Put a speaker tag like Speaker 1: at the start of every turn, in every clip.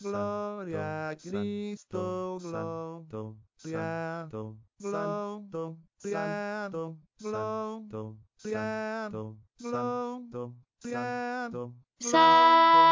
Speaker 1: gloria a Cristo, gloria, santo, santo, santo, santo, santo, santo, santo,
Speaker 2: Santo,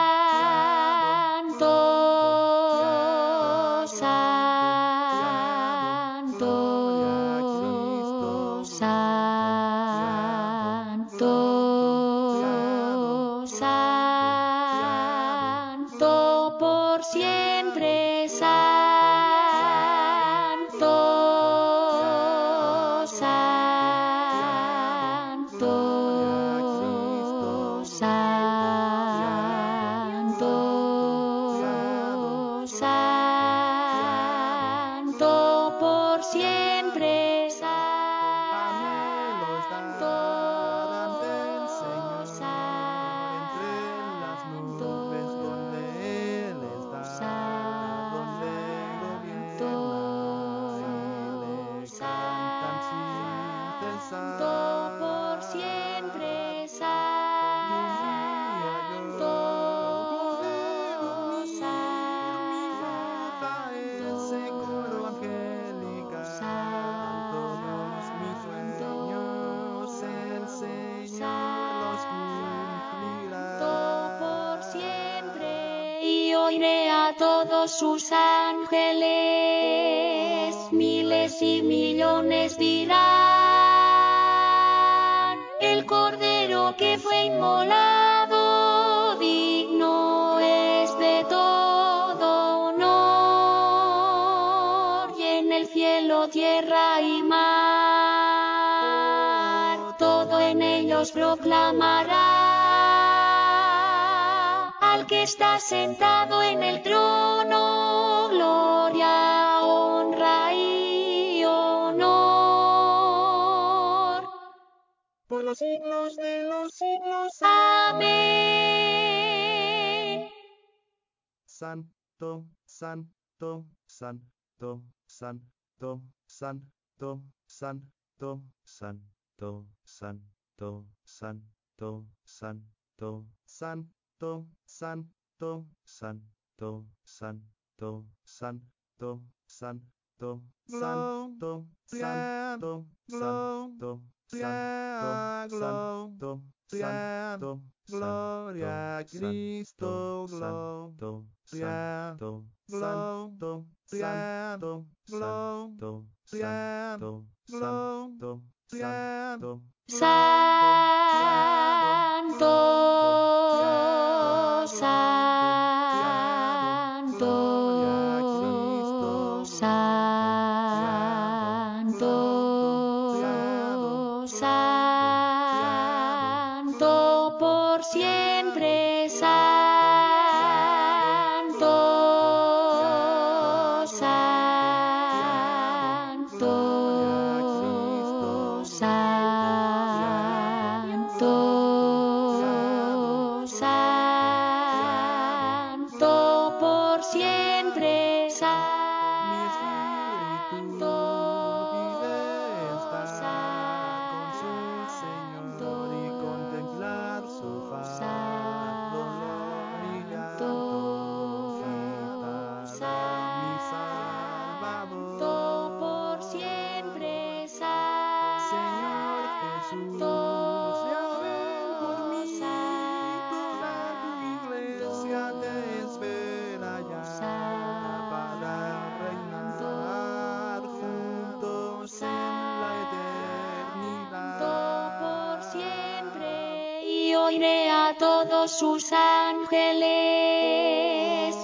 Speaker 1: a todos
Speaker 2: sus ángeles, miles y millones dirán, el cordero que fue inmolado, digno es de todo honor, y en el cielo, tierra y mar, todo en ellos proclamará está sentado en el trono, gloria, honra y honor.
Speaker 1: Por los siglos de los siglos.
Speaker 2: Amén.
Speaker 1: Santo, santo, santo, santo, santo, santo, santo, santo, santo, santo, santo, santo, santo, santo, santo, santo, santo, santo, santo, santo, santo, gloria a Cristo, gloria, santo, santo, santo, santo, santo, santo, santo,
Speaker 2: Santo, oiré a todos sus ángeles,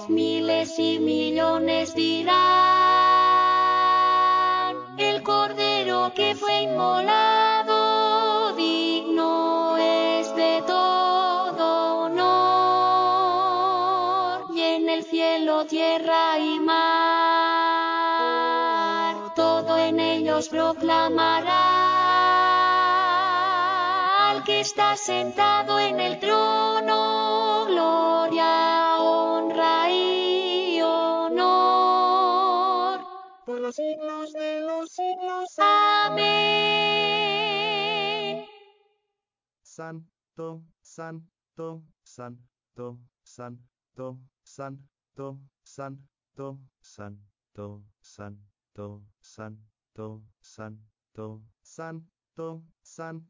Speaker 2: miles y millones dirán, el cordero que fue inmolado, digno es de todo honor, y en el cielo, tierra y mar, ellos proclamará que está sentado en el trono, gloria, honra y honor.
Speaker 1: por los siglos de los siglos.
Speaker 2: Amén.
Speaker 1: Santo, santo, santo, santo, santo, santo, santo, santo, santo, santo, santo, santo,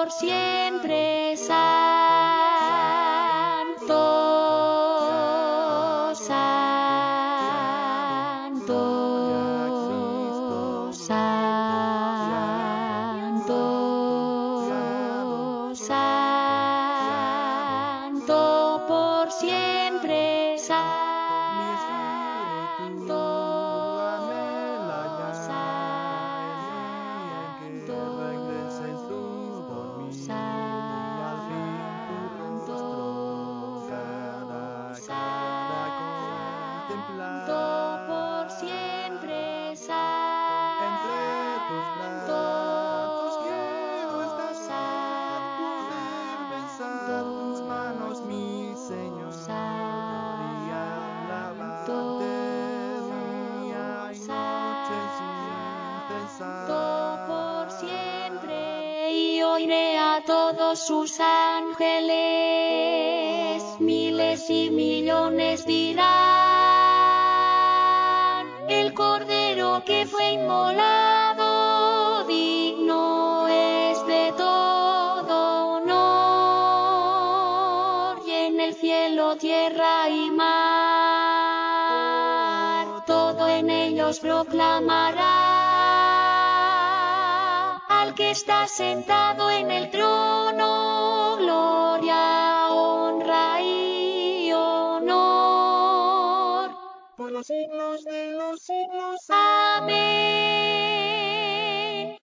Speaker 2: por siempre oiré a todos sus ángeles, miles y millones dirán, el cordero que fue inmolado, digno es de todo honor, y en el cielo, tierra y mar, todo en ellos proclamará que está sentado en el trono, gloria, honra y honor.
Speaker 1: por los siglos de los siglos.
Speaker 2: Amén.